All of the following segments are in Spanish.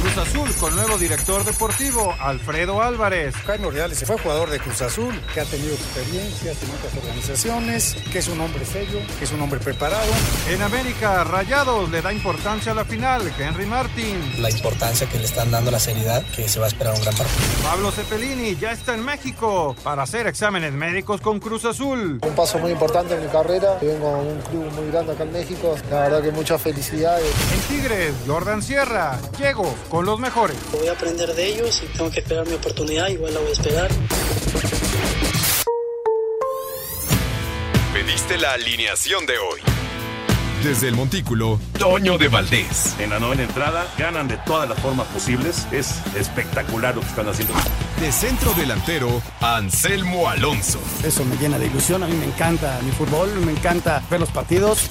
Cruz Azul con nuevo director deportivo, Alfredo Álvarez. Jaime Ordiales se fue jugador de Cruz Azul, que ha tenido experiencia en otras organizaciones, que es un hombre serio, que es un hombre preparado. En América, Rayados le da importancia a la final, Henry Martin. La importancia que le están dando a la seriedad, que se va a esperar un gran partido. Pablo Cepelini ya está en México para hacer exámenes médicos con Cruz Azul. Un paso muy importante en mi carrera, vengo a un club muy grande acá en México, la verdad que muchas felicidades. En Tigres, Jordan Sierra, llego con los mejores. Voy a aprender de ellos y tengo que esperar mi oportunidad, igual la voy a esperar. Pediste la alineación de hoy. Desde el Montículo, Toño de Valdés. En la novena entrada ganan de todas las formas posibles. Es espectacular lo que están haciendo. De centro delantero, Anselmo Alonso. Eso me llena de ilusión. A mí me encanta mi fútbol, me encanta ver los partidos.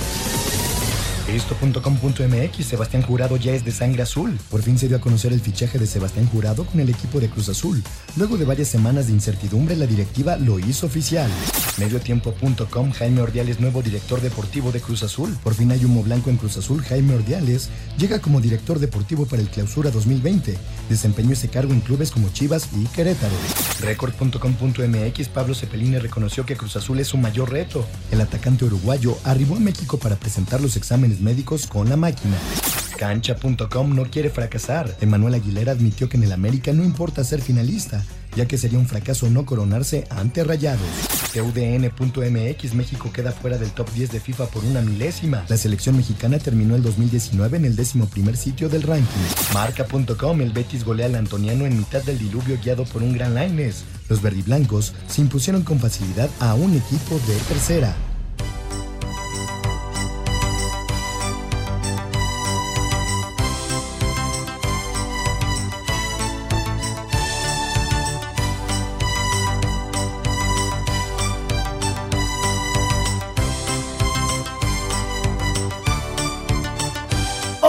Esto.com.mx Sebastián Jurado ya es de sangre azul. Por fin se dio a conocer el fichaje de Sebastián Jurado con el equipo de Cruz Azul. Luego de varias semanas de incertidumbre, la directiva lo hizo oficial. Mediotiempo.com Jaime Ordiales, nuevo director deportivo de Cruz Azul. Por fin hay humo blanco en Cruz Azul. Jaime Ordiales llega como director deportivo para el Clausura 2020. Desempeñó ese cargo en clubes como Chivas y Querétaro. Record.com.mx Pablo Cepelini reconoció que Cruz Azul es su mayor reto. El atacante uruguayo arribó a México para presentar los exámenes médicos con la máquina. Cancha.com no quiere fracasar. Emanuel Aguilera admitió que en el América no importa ser finalista, ya que sería un fracaso no coronarse ante Rayados. TUDN.mx México queda fuera del top 10 de FIFA por una milésima. La selección mexicana terminó el 2019 en el décimo primer sitio del ranking. Marca.com El Betis golea al Antoniano en mitad del diluvio guiado por un gran Laines. Los verdiblancos se impusieron con facilidad a un equipo de tercera.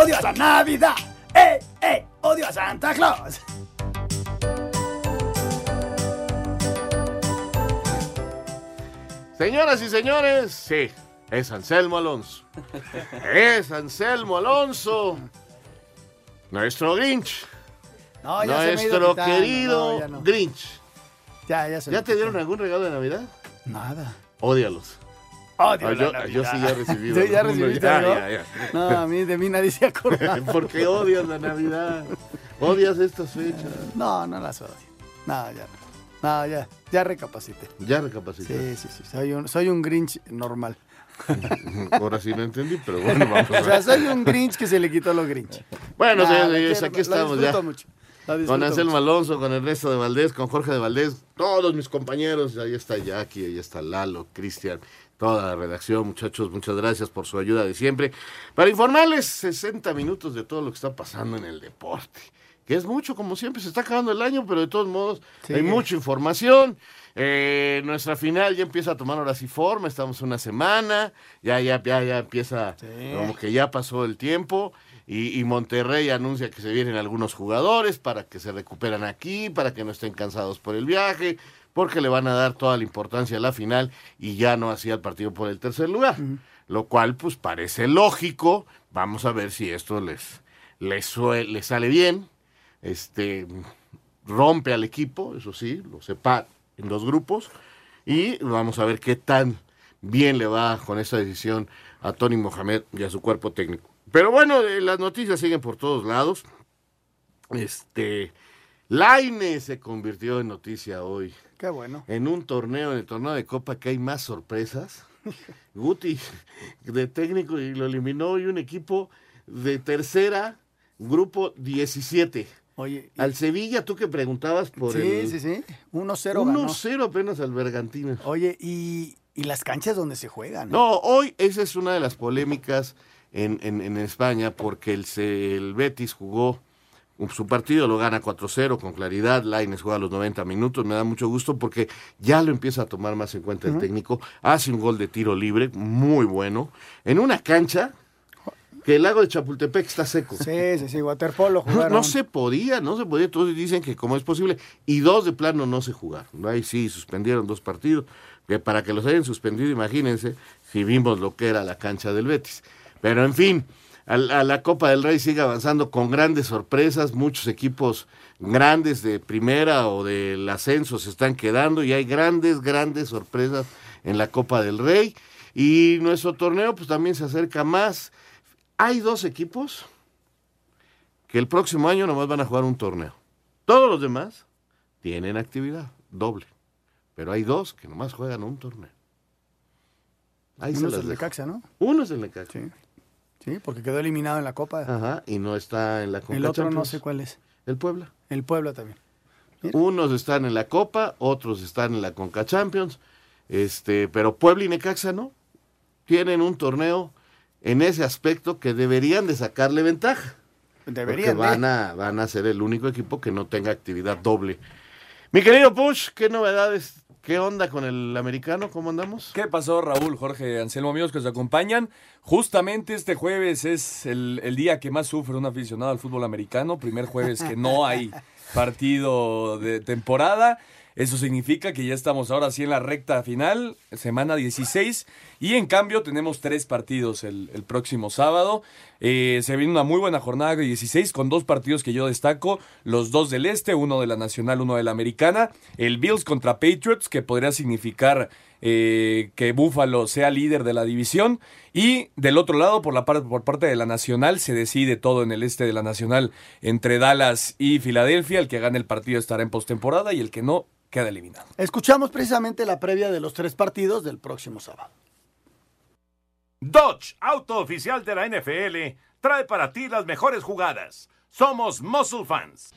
¡Odio a la Navidad! ¡Eh, eh! ¡Odio a Santa Claus! Señoras y señores, sí, es Anselmo Alonso. Es Anselmo Alonso. Nuestro Grinch. No, ya se me Nuestro querido no, ya no. Grinch. Ya, ya se ¿Ya me te dieron algún regalo de Navidad? Nada. Ódialos. Odio Ah, la yo, Navidad. yo sí ya he recibido. ¿Sí, ya recibiste ya, algo? ya, ya. No, a mí de mí nadie se acuerda. Porque odias la Navidad. Odias estas fechas. No, no las odio. No, ya no. No, ya, ya recapacité. Ya recapacité. Sí, sí, sí. Soy un, soy un Grinch normal. Ahora sí no entendí, pero bueno, vamos a O sea, ver. soy un Grinch que se le quitó lo Grinch. Bueno, Nah, señores, quiero, aquí estamos ya. mucho, Con Anselmo mucho. Alonso, con Ernesto de Valdés, con Jorge de Valdés, todos mis compañeros, ahí está Jackie, ahí está Lalo, Cristian, toda la redacción, muchachos, muchas gracias por su ayuda de siempre. Para informarles 60 minutos de todo lo que está pasando en el deporte, que es mucho, como siempre, se está acabando el año, pero de todos modos Sí. hay mucha información. Eh, nuestra final ya empieza a tomar horas y forma, estamos una semana, ya, ya, ya, ya empieza, como que ya pasó el tiempo. Y, y Monterrey anuncia que se vienen algunos jugadores para que se recuperan aquí, para que no estén cansados por el viaje, porque le van a dar toda la importancia a la final y ya no hacía el partido por el tercer lugar. Lo cual, pues, parece lógico. Vamos a ver si esto les, les, les sale bien. Este rompe al equipo, eso sí, lo separa en dos grupos. Y vamos a ver qué tan bien le va con esa decisión a Tony Mohamed y a su cuerpo técnico. Pero bueno, eh, las noticias siguen por todos lados. Este, Laine se convirtió en noticia hoy. Qué bueno. En un torneo, en el torneo de Copa, que hay más sorpresas. Guti, de técnico, y lo eliminó y un equipo de tercera, grupo 17. Oye, Al Sevilla, tú que preguntabas por sí, el... sí, sí. 1-0 ganó. 1-0 apenas al Bergantino. Oye, y, y las canchas donde se juegan. ¿eh? No, hoy esa es una de las polémicas en, en- en España porque el, se- el Betis jugó su partido, lo gana 4-0 con claridad, Laines juega los 90 minutos, me da mucho gusto porque ya lo empieza a tomar más en cuenta el técnico, hace un gol de tiro libre, muy bueno, en una cancha que el lago de Chapultepec está seco. Sí, sí, sí, waterpolo No, jugaron. no se podía, no se podía. Todos dicen que como es posible. Y dos de plano no se jugaron. Ahí sí, suspendieron dos partidos. Que para que los hayan suspendido, imagínense, si vimos lo que era la cancha del Betis. Pero en fin, a, la- a la Copa del Rey sigue avanzando con grandes sorpresas. Muchos equipos grandes de primera o del ascenso se están quedando y hay grandes, grandes sorpresas en la Copa del Rey. Y nuestro torneo pues también se acerca más. Hay dos equipos que el próximo año nomás van a jugar un torneo. Todos los demás tienen actividad doble. Pero hay dos que nomás juegan un torneo. Ahí se Uno es las el. Necaxa, ¿no? Uno es el Necaxa. Sí. Sí, porque quedó eliminado en la Copa. Ajá, y no está en la Conca el otro no sé cuál es. El Puebla. El Puebla también. Unos están en la Copa, otros están en la Conca Champions. Este, pero Puebla y Necaxa no. Tienen un torneo en ese aspecto que deberían de sacarle ventaja. Deberían, Porque van ¿eh? a, van a ser el único equipo que no tenga actividad doble. Mi querido Push, ¿qué novedades? ¿Qué onda con el americano? ¿Cómo andamos? ¿Qué pasó, Raúl, Jorge, Anselmo, amigos que nos acompañan? Justamente este jueves es el, el día que más sufre un aficionado al fútbol americano. Primer jueves que no hay partido de temporada. Eso significa que ya estamos ahora sí en la recta final, semana 16, y en cambio tenemos tres partidos el, próximo sábado. Eh, se viene una muy buena jornada de 16 con dos partidos que yo destaco, los dos del este, uno de la nacional, uno de la americana. El Bills contra Patriots, que podría significar eh, que Buffalo sea líder de la división. Y del otro lado, por, la por parte de la Nacional, se decide todo en el este de la Nacional entre Dallas y Filadelfia. El que gane el partido estará en postemporada y el que no queda eliminado. Escuchamos precisamente la previa de los tres partidos del próximo sábado. Dodge, auto oficial de la NFL, trae para ti las mejores jugadas. Somos Muscle Fans.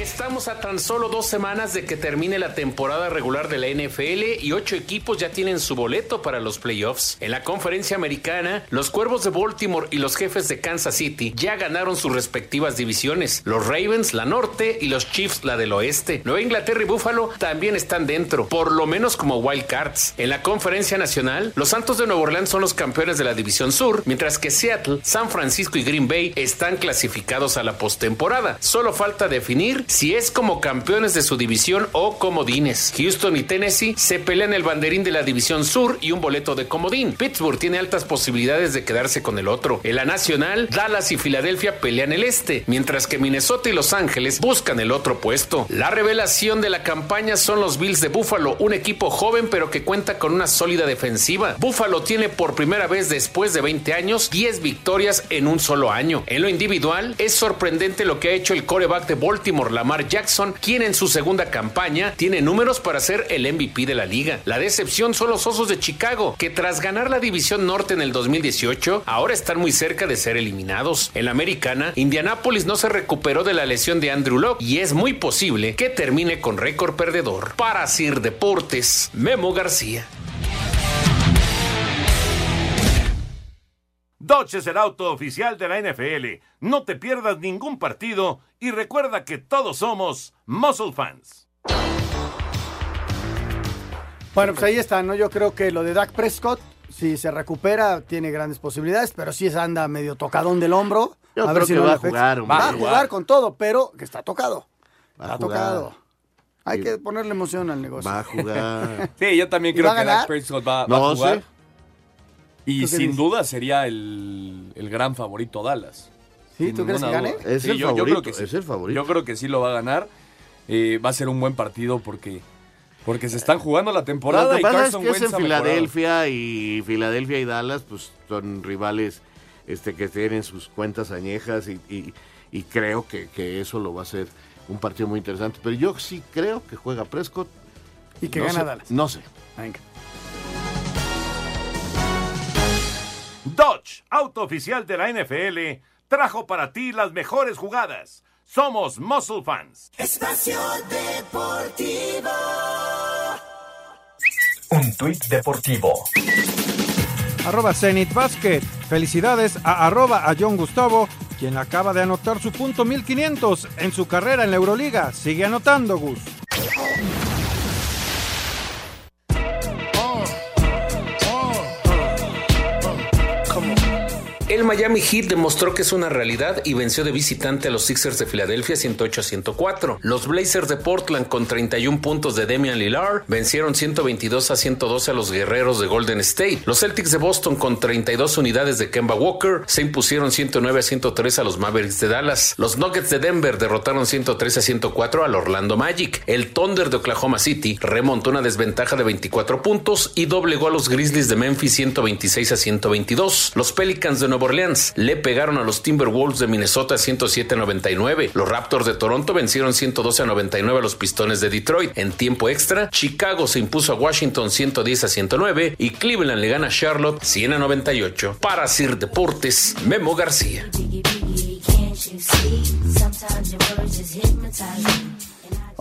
Estamos a tan solo dos semanas de que termine la temporada regular de la NFL y ocho equipos ya tienen su boleto para los playoffs. En la conferencia americana, los Cuervos de Baltimore y los Jefes de Kansas City ya ganaron sus respectivas divisiones. Los Ravens la norte y los Chiefs la del oeste. Nueva Inglaterra y Buffalo también están dentro, por lo menos como wild cards. En la conferencia nacional, los Santos de Nueva Orleans son los campeones de la división sur, mientras que Seattle, San Francisco y Green Bay están clasificados a la postemporada. Solo falta definir si es como campeones de su división o comodines. Houston y Tennessee se pelean el banderín de la división sur y un boleto de comodín. Pittsburgh tiene altas posibilidades de quedarse con el otro. En la nacional, Dallas y Filadelfia pelean el este, mientras que Minnesota y Los Ángeles buscan el otro puesto. La revelación de la campaña son los Bills de Buffalo, un equipo joven pero que cuenta con una sólida defensiva. Buffalo tiene por primera vez después de 20 años 10 victorias en un solo año. En lo individual, es sorprendente lo que ha hecho el coreback de Baltimore, Lamar Jackson, quien en su segunda campaña tiene números para ser el MVP de la liga. La decepción son los Osos de Chicago, que tras ganar la división norte en el 2018, ahora están muy cerca de ser eliminados. En la americana, Indianapolis no se recuperó de la lesión de Andrew Locke y es muy posible que termine con récord perdedor. Para Sir Deportes, Memo García. Dodge es el auto oficial de la NFL. No te pierdas ningún partido y recuerda que todos somos Muscle Fans. Bueno, pues ahí está, ¿no? Yo creo que lo de Dak Prescott, si se recupera, tiene grandes posibilidades, pero sí anda medio tocadón del hombro. Yo a creo ver si que no va a jugar. Va a jugar con todo, pero que está tocado. Va Está tocado. Hay que ponerle emoción al negocio. Va a jugar. Sí, yo también ¿Y creo va que? Dak Prescott va, va No a jugar. Y ¿Tú qué sin dices? duda sería el, el gran favorito Dallas. ¿Sí? ¿Tú crees que gane? duda. Es el yo, yo favorito, creo que sí. es el favorito. Yo creo que sí lo va a ganar. Eh, va a ser un buen partido porque, porque se están jugando la temporada Lo que y pasa es Carson que es Wentz en. Filadelfia y Filadelfia y Dallas pues son rivales este que tienen sus cuentas añejas y, y- y creo que, que eso lo va a hacer un partido muy interesante. Pero yo sí creo que juega Prescott. Y que No gana sé, Dallas. No sé. Venga. Dodge, auto oficial de la NFL, trajo para ti las mejores jugadas. Somos Muscle Fans. Espacio Deportivo. Un tuit deportivo. Arroba Zenit Basket. Felicidades a arroba a John Gustavo, quien acaba de anotar su punto 1500 en su carrera en la Euroliga. Sigue anotando, Gus. El Miami Heat demostró que es una realidad y venció de visitante a los Sixers de Filadelfia 108 a 104. Los Blazers de Portland con 31 puntos de Damian Lillard vencieron 122 a 112 a los Guerreros de Golden State. Los Celtics de Boston con 32 unidades de Kemba Walker se impusieron 109 a 103 a los Mavericks de Dallas. Los Nuggets de Denver derrotaron 103 a 104 al Orlando Magic. El Thunder de Oklahoma City remontó una desventaja de 24 puntos y doblegó a los Grizzlies de Memphis 126 a 122. Los Pelicans de Nueva Le pegaron a los Timberwolves de Minnesota 107 a 99. Los Raptors de Toronto vencieron 112 a 99 a los Pistones de Detroit. En tiempo extra, Chicago se impuso a Washington 110 a 109 y Cleveland le gana a Charlotte 100 a 98. Para Sir Deportes, Memo García.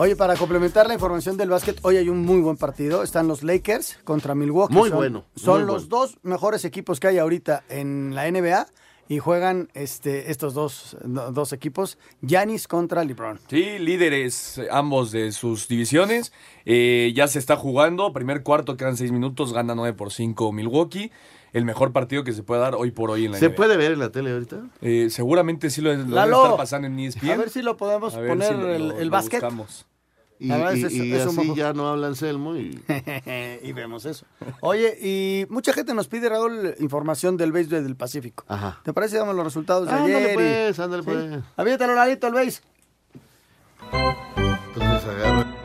Oye, para complementar la información del básquet, hoy hay un muy buen partido. Están los Lakers contra Milwaukee. Muy Son- bueno, Son muy los dos mejores equipos que hay ahorita en la NBA y juegan este, estos dos, dos equipos, Giannis contra LeBron. Sí, líderes eh, ambos de sus divisiones. Eh, ya se está jugando. Primer cuarto, quedan seis minutos. Gana 9 por 5 Milwaukee. El mejor partido que se puede dar hoy por hoy en la ¿Se NBA. puede ver en la tele ahorita? Eh, seguramente sí lo, lo Lalo, estar pasando en ESPN. A ver si lo podemos A ver poner si lo- el, lo- el lo básquet. buscamos. Y, La verdad y- es- y es un así ya no habla Anselmo y... y vemos eso. Oye, y mucha gente nos pide, Raúl, información del béisbol del Pacífico. Ajá. ¿Te parece? Damos los resultados de Ándale ayer. y- pues, ándale ¿Sí? pues. Aviéntalo, Lalito, el béis. Entonces agarra.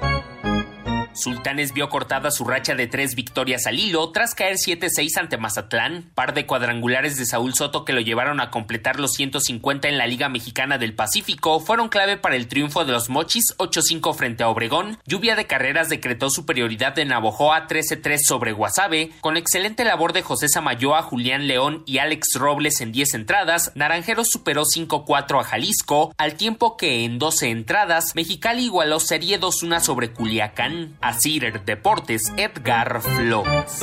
Sultanes vio cortada su racha de tres victorias al hilo tras caer 7-6 ante Mazatlán, par de cuadrangulares de Saúl Soto que lo llevaron a completar los 150 en la Liga Mexicana del Pacífico fueron clave para el triunfo de los Mochis 8-5 frente a Obregón. Lluvia de carreras decretó superioridad de Navojoa 13-3 sobre Guasave, con excelente labor de José Samayoa, Julián León y Alex Robles en 10 entradas. Naranjeros superó 5-4 a Jalisco, al tiempo que en 12 entradas Mexicali igualó serie 2-1 sobre Culiacán. A Cider Deportes, Edgar Flores.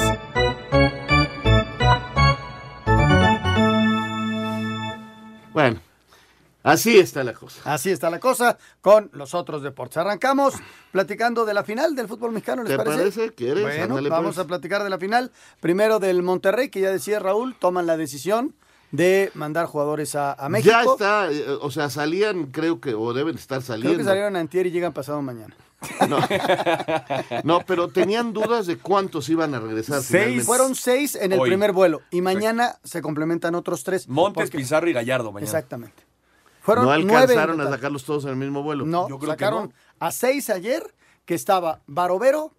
Bueno, así está la cosa. Así está la cosa con los otros deportes. Arrancamos platicando de la final del fútbol mexicano, ¿les ¿Te parece? parece? ¿Quieres? Bueno, Ándale, vamos pues. a platicar de la final. Primero del Monterrey, que ya decía Raúl, toman la decisión de mandar jugadores a, a México. Ya está, eh, o sea, salían, creo que, o deben estar saliendo. Creo que salieron antier y llegan pasado mañana. No. No, pero tenían dudas de cuántos iban a regresar. finalmente. Fueron seis en el Hoy. primer vuelo y mañana se complementan otros tres. Montes, porque- Pizarro y Gallardo mañana. Exactamente. Fueron no nueve alcanzaron a sacarlos todos en el mismo vuelo. No, Yo creo que sacaron no. a seis ayer, que estaba Barovero,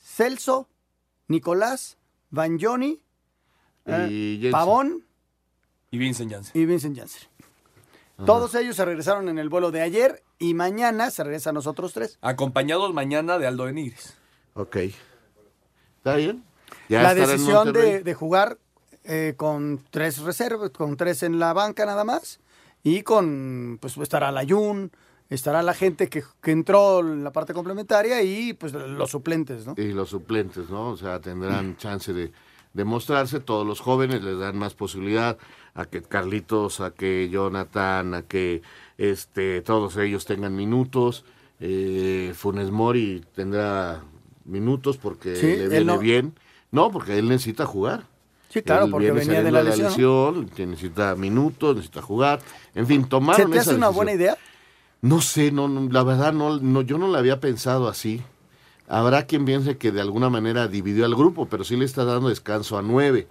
Celso, Nicolás, Banjoni, Y eh. Pavón Y Vincent Janssen. y Vincent Janssen. Todos ellos se regresaron en el vuelo de ayer y mañana se regresan los otros tres. Acompañados mañana de Aldo Benítez. Ok. ¿Está bien? Ya la decisión de, de jugar eh, con tres reservas, con tres en la banca nada más, y con, pues estará la Jun, estará la gente que, que entró en la parte complementaria y pues los suplentes, ¿no? Y los suplentes, ¿no? O sea, tendrán chance de, de mostrarse. Todos los jóvenes les dan más posibilidad a que Carlitos, a que Jonathan, a que este todos ellos tengan minutos. Eh, Funes Mori tendrá minutos porque Sí, le viene no- bien. No, porque él necesita jugar. Sí, claro, Él porque venía de saliendo la lesión. que necesita minutos, necesita jugar. En fin, tomaron ¿Se te hace esa una decisión. buena idea? No sé, no, no, la verdad no, no, yo no la había pensado así. Habrá quien piense que de alguna manera dividió al grupo, pero sí le está dando descanso a nueve.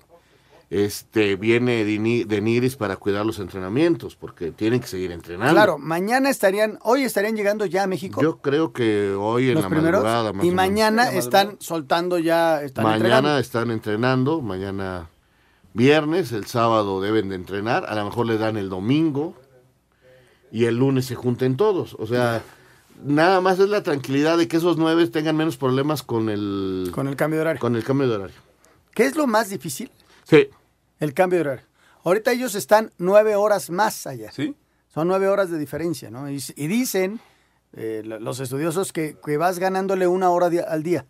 Este viene de Nigris para cuidar los entrenamientos, porque tienen que seguir entrenando. Claro, mañana estarían, hoy estarían llegando ya a México. Yo creo que hoy en los la primeros madrugada más y menos. mañana están soltando ya, están Mañana entrenando. están entrenando, mañana viernes, el sábado deben de entrenar, a lo mejor le dan el domingo y el lunes se junten todos. O sea, nada más es la tranquilidad de que esos nueve tengan menos problemas con el, Con el cambio de horario. con el cambio de horario. ¿Qué es lo más difícil? Sí. El cambio de horario. Ahorita ellos están nueve horas más allá. Sí. Son nueve horas de diferencia, ¿no? Y, y dicen eh, lo- los estudiosos que, que vas ganándole una hora al día.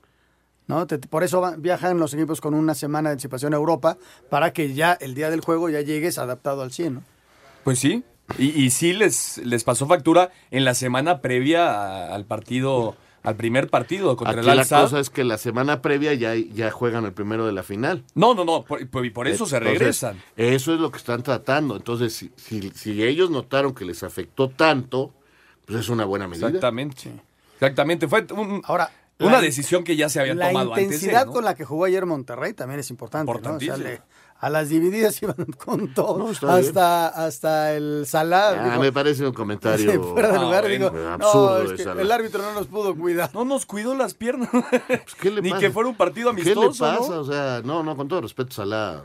¿no? Te- por eso viajan los equipos con una semana de anticipación a Europa para que ya el día del juego ya llegues adaptado al 100, ¿no? Pues sí. Y, y sí les, les pasó factura en la semana previa a- al partido, al primer partido contra Aquí el la Al-Sadd. cosa es que la semana previa ya, ya juegan el primero de la final. No, no, no, por, por- y por eso se regresan. Eso es lo que están tratando. Entonces, si, si, si ellos notaron que les afectó tanto, pues es una buena medida. Exactamente. Exactamente. Fue un- Ahora, una la- decisión que ya se había La tomado antes. de, intensidad ¿no? con la que jugó ayer Monterrey también es importante, ¿no? O sea, Importantísimo. le- a las divididas iban con todo, bien. hasta, hasta el Salah. Ah, dijo, me parece un comentario Sí, fuera de Ah, lugar, digo, absurdo no, es que el árbitro no nos pudo cuidar. No nos cuidó las piernas. Pues, ¿Qué le Ni pasa? que fuera un partido ¿Qué le amistoso. pasa? ¿no? O sea, no, no, con todo respeto, Salah.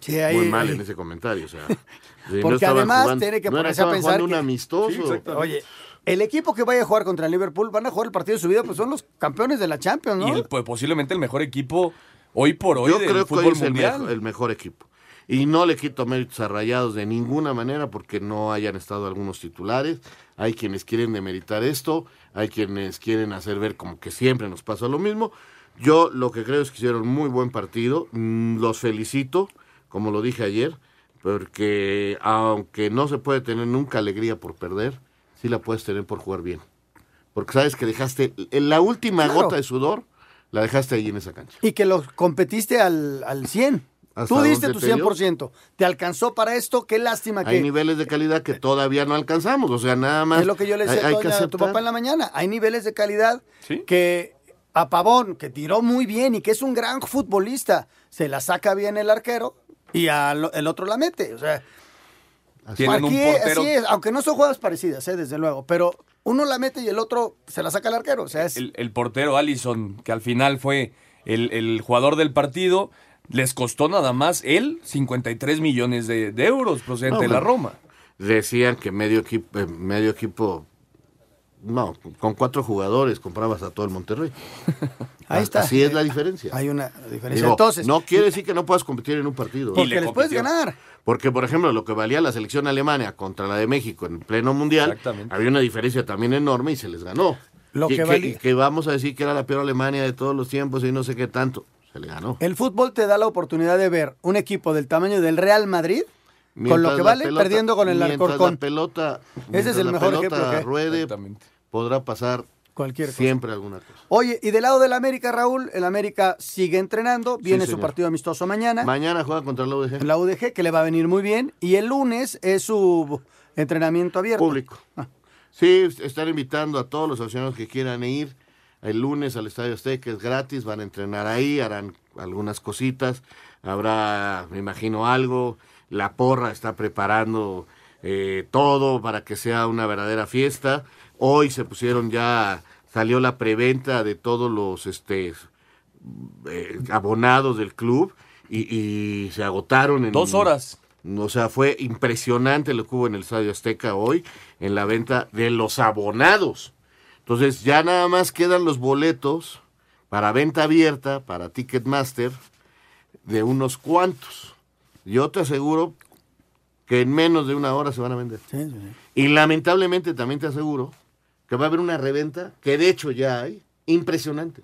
Sí, ahí- muy mal ahí- en ese comentario. O sea, Porque además jugando- tiene que ponerse a pensar jugando un que- amistoso. Sí, exactamente. Oye, el equipo que vaya a jugar contra el Liverpool van a jugar el partido de su vida, pues son los campeones de la Champions, ¿no? Y el- pues, posiblemente el mejor equipo hoy por hoy Yo del creo que fútbol hoy es el mejor, el mejor equipo. Y no le quito méritos a Rayados de ninguna manera porque no hayan estado algunos titulares. Hay quienes quieren demeritar esto, hay quienes quieren hacer ver como que siempre nos pasa lo mismo. Yo lo que creo es que hicieron muy buen partido. Mm, Los felicito, como lo dije ayer, porque aunque no se puede tener nunca alegría por perder, sí la puedes tener por jugar bien. Porque sabes que dejaste en la última Claro. gota de sudor, la dejaste ahí en esa cancha. Y que lo competiste al, al 100. ¿Hasta Tú diste tu te dio? 100%. ¿Te alcanzó para esto? Qué lástima Hay que... niveles de calidad que todavía no alcanzamos, o sea, nada más. Es lo que yo le decía hay, hay a que doña- a tu papá en la mañana. Hay niveles de calidad Sí. que a Pavón, que tiró muy bien y que es un gran futbolista, se la saca bien el arquero y al- el otro la mete. O sea, un portero. así es, aunque no son jugadas parecidas, eh, desde luego, pero uno la mete y el otro se la saca el arquero. O sea, es, el, el portero Allison, que al final fue el, el jugador del partido, les costó nada más él 53 millones de, de euros procedente No, de la. Roma. Decían que medio equipo, eh, medio equipo, no, con cuatro jugadores comprabas a todo el Monterrey. ahí está. Así es la diferencia. Hay una diferencia. Digo, Entonces, no quiere decir que no puedas competir en un partido. Y porque le les puedes ganar. Porque, por ejemplo, lo que valía la selección Alemania contra la de México en pleno mundial, había una diferencia también enorme y se les ganó. Lo y que valía. que vamos a decir que era la peor Alemania de todos los tiempos y no sé qué tanto. Se le ganó. El fútbol te da la oportunidad de ver un equipo del tamaño del Real Madrid con lo que vale pelota- perdiendo con el Alcorcón. La pelota, Ese es el la mejor pelota ejemplo que- ruede, podrá pasar Cualquier cosa. siempre alguna cosa. Oye, y del lado del América, Raúl, el América sigue entrenando, viene su partido amistoso mañana, Mañana juega contra la UDG. la UDG, que le va a venir muy bien, y el lunes es su entrenamiento abierto. Público. Ah. Sí, están invitando a todos los aficionados que quieran ir el lunes al Estadio Azteca, es gratis, van a entrenar ahí, harán algunas cositas, habrá, me imagino, algo, la porra está preparando eh, todo para que sea una verdadera fiesta. Hoy se pusieron ya, salió la preventa de todos los este eh, abonados del club y, y se agotaron en Dos horas. o sea, fue impresionante lo que hubo en el Estadio Azteca hoy en la venta de los abonados. Entonces ya nada más quedan los boletos para venta abierta, para Ticketmaster, de unos cuantos. Yo te aseguro que en menos de una hora se van a vender. Sí, sí, sí. Y lamentablemente también te aseguro que va a haber una reventa, que de hecho ya hay, impresionante.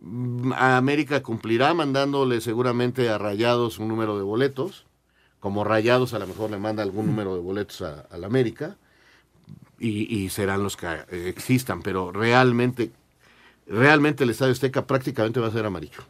Mm, a América cumplirá mandándole seguramente a Rayados un número de boletos, como Rayados a lo mejor le manda algún número de boletos a, a la América, y, y serán los que eh, existan, pero realmente, realmente el Estadio Azteca prácticamente va a ser amarillo.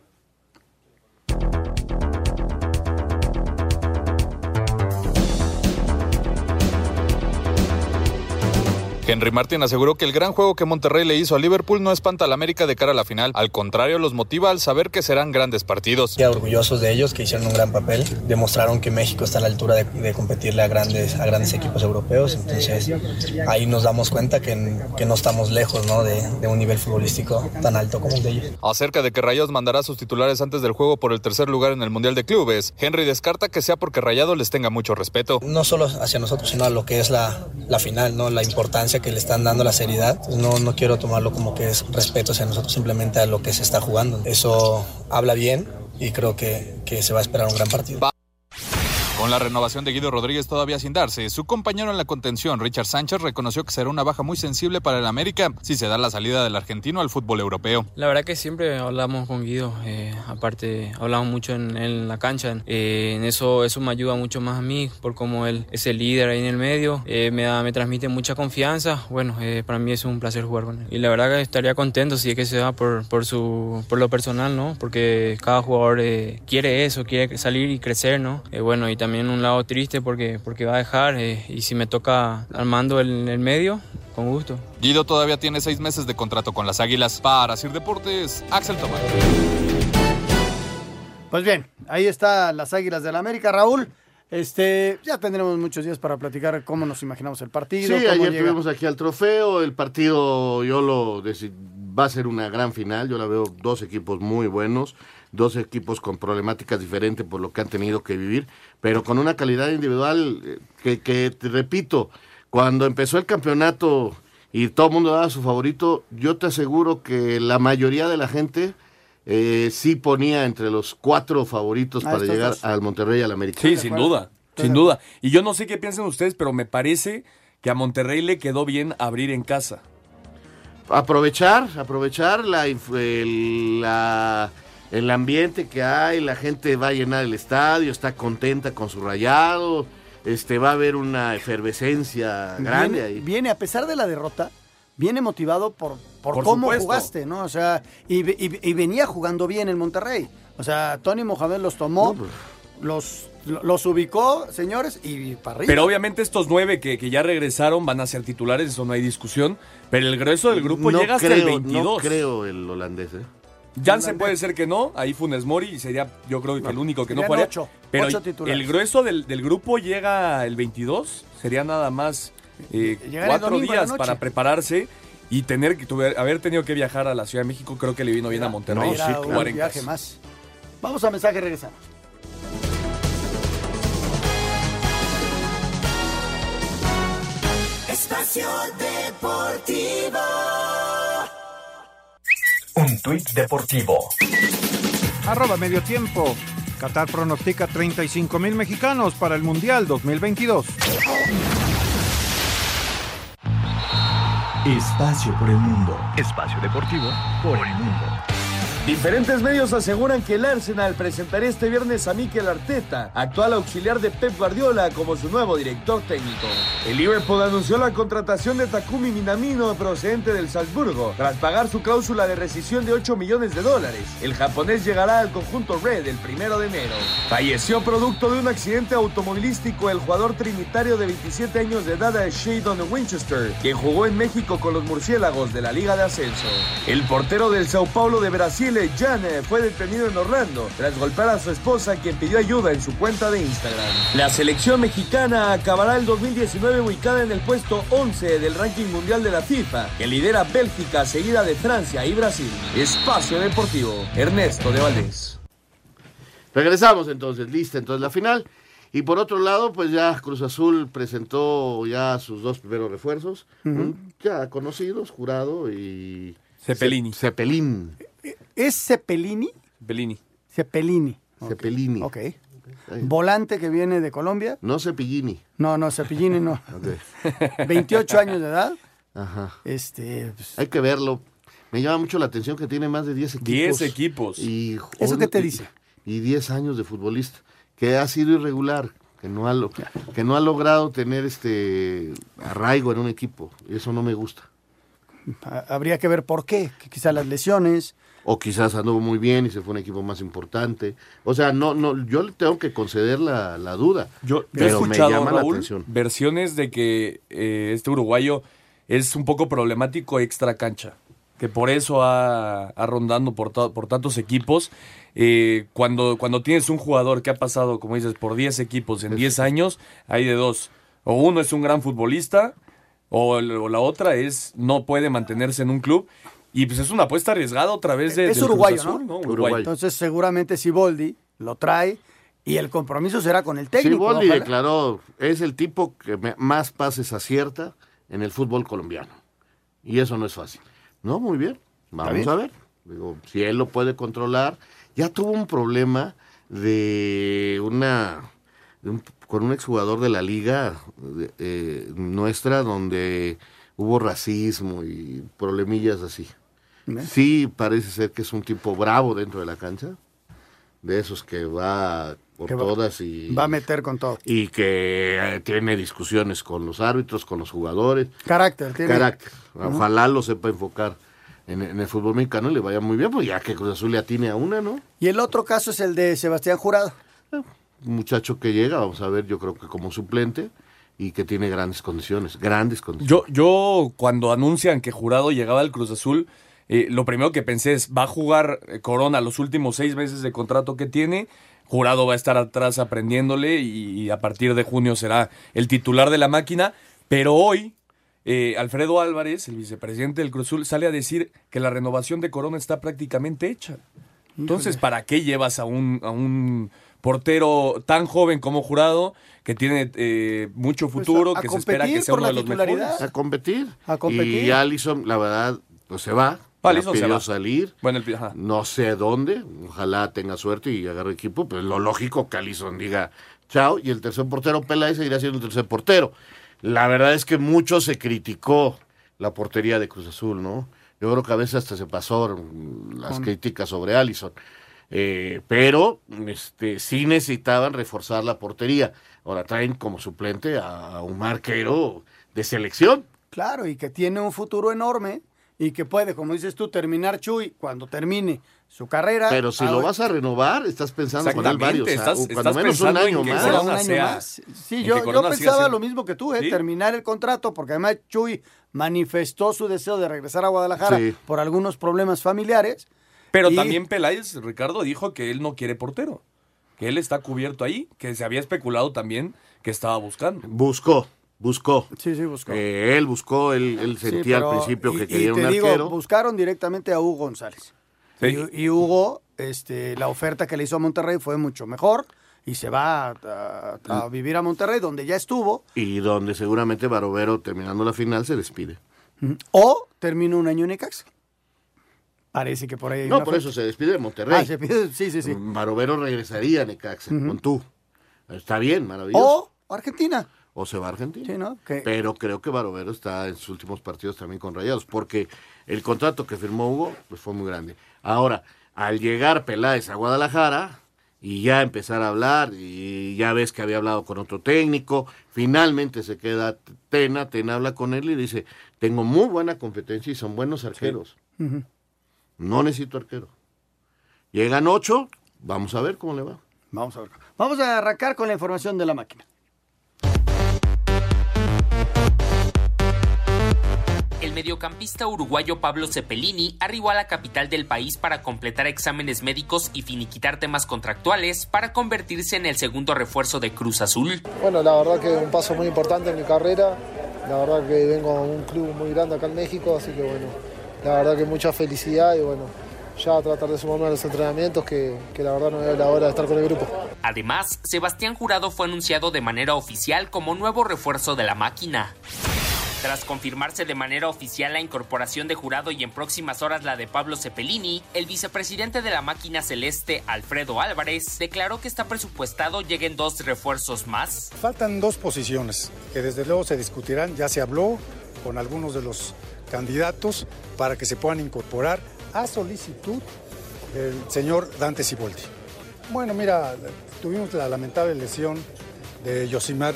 Henry Martin aseguró que el gran juego que Monterrey le hizo a Liverpool no espanta al América de cara a la final, al contrario los motiva al saber que serán grandes partidos. Orgullosos de ellos, que hicieron un gran papel, demostraron que México está a la altura de, de competirle a grandes, a grandes equipos europeos, entonces ahí nos damos cuenta que, que no estamos lejos ¿no? De, de un nivel futbolístico tan alto como el de ellos. Acerca de que Rayados mandará a sus titulares antes del juego por el tercer lugar en el Mundial de Clubes, Henry descarta que sea porque Rayados les tenga mucho respeto. No solo hacia nosotros, sino a lo que es la, la final, ¿no? la importancia que le están dando, la seriedad. Entonces, no, no quiero tomarlo como que es respeto hacia nosotros, simplemente a lo que se está jugando. Eso habla bien y creo que, que se va a esperar un gran partido. Con la renovación de Guido Rodríguez todavía sin darse, su compañero en la contención, Richard Sánchez, reconoció que será una baja muy sensible para el América si se da la salida del argentino al fútbol europeo. La verdad que siempre hablamos con Guido, eh, aparte hablamos mucho en, en la cancha, eh, en eso, eso me ayuda mucho más a mí, por cómo él es el líder ahí en el medio, eh, me, da, me transmite mucha confianza, bueno, eh, para mí es un placer jugar con él. Y la verdad que estaría contento si es que se va por, por, su, por lo personal, ¿no? Porque cada jugador eh, quiere eso, quiere salir y crecer, ¿no? Eh, bueno, y también un lado triste porque, porque va a dejar eh, y si me toca al mando en el medio, con gusto. Guido todavía tiene seis meses de contrato con las Águilas. Para Sir Deportes, Axel Tomás. Pues bien, ahí está las Águilas del la América, Raúl. Este, ya tendremos muchos días para platicar cómo nos imaginamos el partido. Sí, cómo ayer llega. tuvimos aquí al trofeo. El partido, yo lo va a ser una gran final. Yo la veo dos equipos muy buenos, dos equipos con problemáticas diferentes por lo que han tenido que vivir, pero con una calidad individual eh, que, que te repito, cuando empezó el campeonato y todo el mundo daba su favorito, yo te aseguro que la mayoría de la gente eh, sí ponía entre los cuatro favoritos Ah, para llegar dos. al Monterrey y al América. Sí, sin duda, sin duda. Y yo no sé qué piensan ustedes, pero me parece que a Monterrey le quedó bien abrir en casa. aprovechar, aprovechar la, inf- el, la- el ambiente que hay, la gente va a llenar el estadio, está contenta con su rayado, este va a haber una efervescencia grande viene, ahí. viene, a pesar de la derrota, viene motivado por, por, Por cómo supuesto. jugaste, ¿no? O sea, y, ve- y- y venía jugando bien el Monterrey. O sea, Tony Mohamed los tomó, pues. los, los ubicó, señores, y para arriba. Pero obviamente estos nueve que, que ya regresaron van a ser titulares, eso no hay discusión. Pero el grueso del grupo no llega hasta creo, el 22. No creo el holandés, ¿eh? Jansen puede ser que no, ahí Funes Mori sería yo creo que el único que no jugaría. ocho, pero ocho titulares. el grueso del, del grupo llega el 22, sería nada más eh, cuatro días para prepararse y tener que tuve- haber tenido que viajar a la Ciudad de México, creo que le vino bien a Monterrey. Era un jugar en viaje más. Vamos a mensaje y regresamos. Espacio Deportivo. Un tuit deportivo. Arroba medio tiempo. Qatar pronostica 35 mil mexicanos para el Mundial 2022. Espacio por el mundo. Espacio deportivo por el mundo. Diferentes medios aseguran que el Arsenal presentará este viernes a Mikel Arteta, actual auxiliar de Pep Guardiola, como su nuevo director técnico. El Liverpool anunció la contratación de Takumi Minamino procedente del Salzburgo, tras pagar su cláusula de rescisión de 8 millones de dólares. El japonés llegará al conjunto Red el primero de enero. Falleció producto de un accidente automovilístico el jugador trinitario de 27 años de edad Shadon Winchester, quien jugó en México con los murciélagos de la Liga de Ascenso. El portero del Sao Paulo de Brasil, Jan, eh, fue detenido en Orlando tras golpear a su esposa, quien pidió ayuda en su cuenta de Instagram. La selección mexicana acabará el 2019 ubicada en el puesto 11 del ranking mundial de la FIFA, que lidera Bélgica, seguida de Francia y Brasil. Espacio Deportivo, Ernesto de Valdés. Regresamos entonces, lista entonces la final. Y por otro lado, pues ya Cruz Azul presentó ya sus dos primeros refuerzos, ya conocidos, Jurado y... Cepelini. Ce- Cepelín. ¿Es Cepelini? Bellini. Cepelini. Cepelini. Ok. Volante que viene de Colombia. No Cepillini. No, no, Cepellini no. Ok. 28 años de edad. Ajá. Este, pues, Hay que verlo. Me llama mucho la atención que tiene más de 10 equipos. 10 equipos. Y, ¿Eso qué te dice? Y 10 años de futbolista. Que ha sido irregular. Que no ha, lo- que no ha logrado tener este arraigo en un equipo. Y eso no me gusta. ha- habría que ver por qué. Que quizá las lesiones. O quizás anduvo muy bien y se fue un equipo más importante. O sea, no, no, yo le tengo que conceder la, la duda. Yo, he escuchado, me llama la atención. versiones de que eh, este uruguayo es un poco problemático extra cancha, que por eso ha, ha rondando por, por tantos equipos. Eh, cuando, cuando tienes un jugador que ha pasado, como dices, por 10 equipos en 10 años, hay de dos. O uno es un gran futbolista, o la otra es no puede mantenerse en un club. Y pues es una apuesta arriesgada otra vez de, es del Cruz uruguayo, Azul, ¿no? Uruguayo. Entonces seguramente Siboldi lo trae y el compromiso será con el técnico. Siboldi ojalá. declaró, es el tipo que más pases acierta en el fútbol colombiano. Y eso no es fácil. No, muy bien. Vamos bien. a ver. Digo, si él lo puede controlar. Ya tuvo un problema de una de un- con un exjugador de la liga eh, nuestra donde hubo racismo y problemillas así. Sí, parece ser que es un tipo bravo dentro de la cancha, de esos que va por Que va- todas y Va a meter con todo. y que eh, tiene discusiones con los árbitros, con los jugadores. Carácter, tiene. Carácter. Ojalá lo sepa enfocar en, en el fútbol mexicano y le vaya muy bien, pues ya que Cruz Azul le atine a una, ¿no? Y el otro caso es el de Sebastián Jurado. Un muchacho que llega, vamos a ver, yo creo que como suplente y que tiene grandes condiciones, grandes condiciones. Yo, yo cuando anuncian que Jurado llegaba al Cruz Azul, eh, lo primero que pensé es, va a jugar eh, Corona los últimos seis meses de contrato que tiene, Jurado va a estar atrás aprendiéndole y, y a partir de junio será el titular de la máquina, pero hoy eh, Alfredo Álvarez, el vicepresidente del Cruz Azul, sale a decir que la renovación de Corona está prácticamente hecha. Entonces, ¿para qué llevas a un, a un portero tan joven como Jurado, que tiene eh, mucho futuro, Pues a que se espera que competir sea por uno la de los titularidad. mejores? A competir. A competir. Y Allison, la verdad, pues se va. Ah, Alisson se pidió salir. Bueno, el- ajá. No sé dónde. Ojalá tenga suerte y agarre equipo. Pero lo lógico que Allison diga chao. Y el tercer portero, Peláez, seguirá siendo el tercer portero. La verdad es que mucho se criticó la portería de Cruz Azul, ¿no? Yo creo que a veces hasta se pasó mm, las Con- críticas sobre Allison. Eh, pero este, sí necesitaban reforzar la portería. Ahora traen como suplente a, a un marquero de selección. Claro, y que tiene un futuro enorme y que puede, como dices tú, terminar Chuy cuando termine su carrera. Pero si lo vas a renovar, estás pensando con él varios. O estás- cuando estás menos un año más. Corona un año sea- más. Sí, yo, que yo pensaba siendo- lo mismo que tú, ¿eh? Sí. terminar el contrato, porque además Chuy manifestó su deseo de regresar a Guadalajara Sí. por algunos problemas familiares. Pero Y- también Peláez, Ricardo, dijo que él no quiere portero. Que él está cubierto ahí, que se había especulado también que estaba buscando. Buscó, buscó. Sí, sí, buscó. Eh, él buscó, él, él Sí, sentía pero- al principio y- que y quería un te digo, arquero. buscaron directamente a Hugo González. Y, y Hugo, este, la oferta que le hizo a Monterrey fue mucho mejor y se va a, a- a vivir a Monterrey, donde ya estuvo, Y donde seguramente Barovero, terminando la final, se despide. o termina un año en Necaxa. Parece que por ahí hay No, una por eso se despide de Monterrey. Ah, se pide- sí, sí, sí. Barovero regresaría a Necaxa, con tú. Está bien, maravilloso. O Argentina. O se va a Argentina. Sí, ¿no? Que- Pero creo que Barovero está en sus últimos partidos también con Rayados, porque el contrato que firmó Hugo pues fue muy grande. Ahora, al llegar Peláez a Guadalajara y ya empezar a hablar, y ya ves que había hablado con otro técnico, finalmente se queda Tena, Tena habla con él y dice, tengo muy buena competencia y son buenos arqueros, no necesito arquero. Llegan ocho, vamos a ver cómo le va. Vamos a ver. Vamos a arrancar con la información de la máquina. Mediocampista uruguayo Pablo Cepelini arribó a la capital del país para completar exámenes médicos y finiquitar temas contractuales para convertirse en el segundo refuerzo de Cruz Azul. Bueno, la verdad que un paso muy importante en mi carrera. La verdad que vengo a un club muy grande acá en México, así que bueno, la verdad que mucha felicidad y bueno, ya tratar de sumarme a los entrenamientos que, que la verdad no veo la hora de estar con el grupo. Además, Sebastián Jurado fue anunciado de manera oficial como nuevo refuerzo de la máquina. Tras confirmarse de manera oficial la incorporación de Jurado y en próximas horas la de Pablo Cepelini, el vicepresidente de la máquina celeste, Alfredo Álvarez, declaró que está presupuestado lleguen dos refuerzos más. Faltan dos posiciones que desde luego se discutirán, ya se habló con algunos de los candidatos para que se puedan incorporar a solicitud del señor Dante Siboldi. Bueno, mira, tuvimos la lamentable lesión de Yosimar,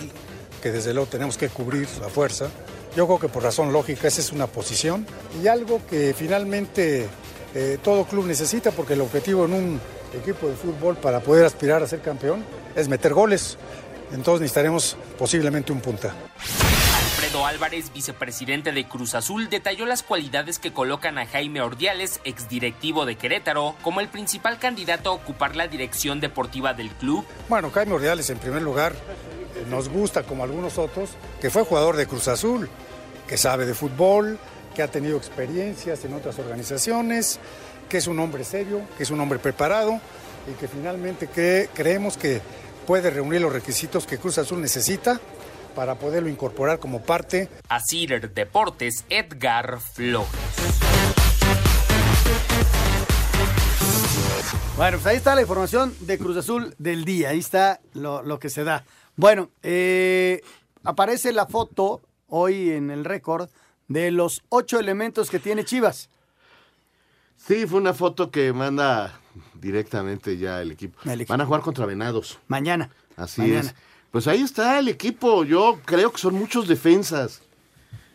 que desde luego tenemos que cubrir a fuerza. Yo creo que por razón lógica esa es una posición y algo que finalmente eh, todo club necesita porque el objetivo en un equipo de fútbol para poder aspirar a ser campeón es meter goles. Entonces necesitaremos posiblemente un punta. Alfredo Álvarez, vicepresidente de Cruz Azul, detalló las cualidades que colocan a Jaime Ordiales, exdirectivo de Querétaro, como el principal candidato a ocupar la dirección deportiva del club. Bueno, Jaime Ordiales en primer lugar nos gusta como algunos otros, que fue jugador de Cruz Azul, que sabe de fútbol, que ha tenido experiencias en otras organizaciones, que es un hombre serio, que es un hombre preparado y que finalmente cree- creemos que puede reunir los requisitos que Cruz Azul necesita para poderlo incorporar como parte. A Cider Deportes, Edgar Flores. Bueno, pues ahí está la información de Cruz Azul del día. Ahí está lo, lo que se da. Bueno, eh, aparece la foto hoy en el récord de los ocho elementos que tiene Chivas. Sí, fue una foto que manda directamente ya el equipo. Van a jugar contra Venados. Mañana. Así Mañana. es. Pues ahí está el equipo. Yo creo que son muchos defensas.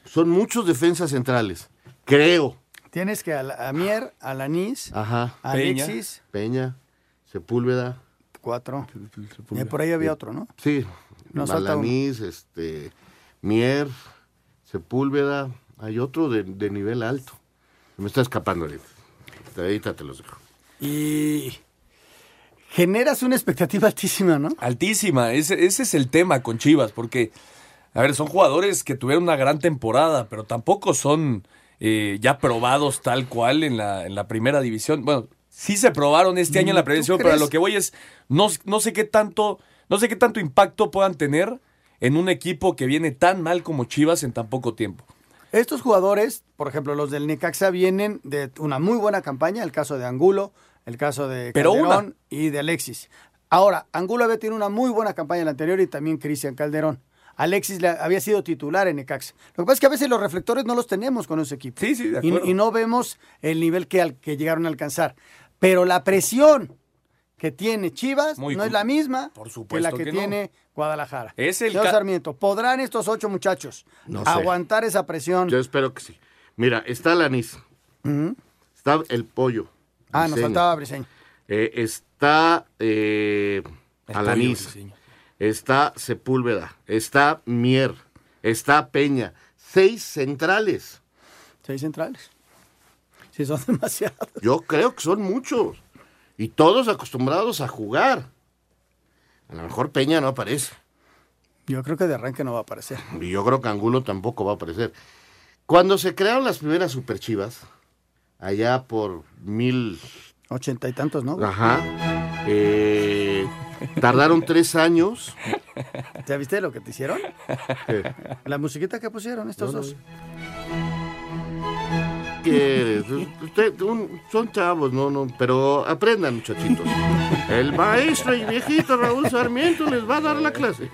Son muchos defensas centrales. Creo. Tienes que a, la- a Mier, a Lanís, Ajá. a Alexis, Peña, Sepúlveda. Cuatro. Eh, por ahí había otro, ¿no? Sí. Nos este, Mier, Sepúlveda. Hay otro de, de nivel alto. Me está escapando ahorita. Ahorita te los dejo. Y generas una expectativa altísima, ¿no? Altísima, ese, ese es el tema con Chivas, porque, a ver, son jugadores que tuvieron una gran temporada, pero tampoco son eh, ya probados tal cual en la, en la primera división. Bueno, sí se probaron este año en la ¿Tú primera división, pero a lo que voy es, no, no sé qué tanto, no sé qué tanto impacto puedan tener en un equipo que viene tan mal como Chivas en tan poco tiempo. Estos jugadores, por ejemplo, los del Necaxa vienen de una muy buena campaña, el caso de Angulo, el caso de Calderón y de Alexis. Ahora, Angulo había tenido una muy buena campaña en la anterior y también Cristian Calderón. Alexis le- había sido titular en Necaxa. Lo que pasa es que a veces los reflectores no los tenemos con ese equipo. Sí, sí, de y, acuerdo. y no vemos el nivel que, al, que llegaron a alcanzar. Pero la presión que tiene Chivas Muy no es la misma Por que la que, que no. tiene Guadalajara. Es el Señor Sarmiento, ¿podrán estos ocho muchachos No sé. aguantar esa presión? Yo espero que sí. Mira, está anís. Ujú. Está el pollo. Ah, nos faltaba Briseño. Eh, está eh, El Alanís. pollo, Briseño. Está Sepúlveda. Está Mier. Está Peña. Seis centrales. Seis centrales. Sí, son demasiados. Yo creo que son muchos. Y todos acostumbrados a jugar. A lo mejor Peña no aparece. Yo creo que de arranque no va a aparecer. Y yo creo que Angulo tampoco va a aparecer. Cuando se crearon las primeras superchivas, allá por mil Ochenta y tantos, ¿no? Ajá. Eh, tardaron tres años. ¿Ya viste lo que te hicieron? ¿Qué? La musiquita que pusieron estos No, no ¿Qué? Usted- un- son chavos, no, no, pero aprendan, muchachitos. El maestro y viejito Raúl Sarmiento les va a dar la clase.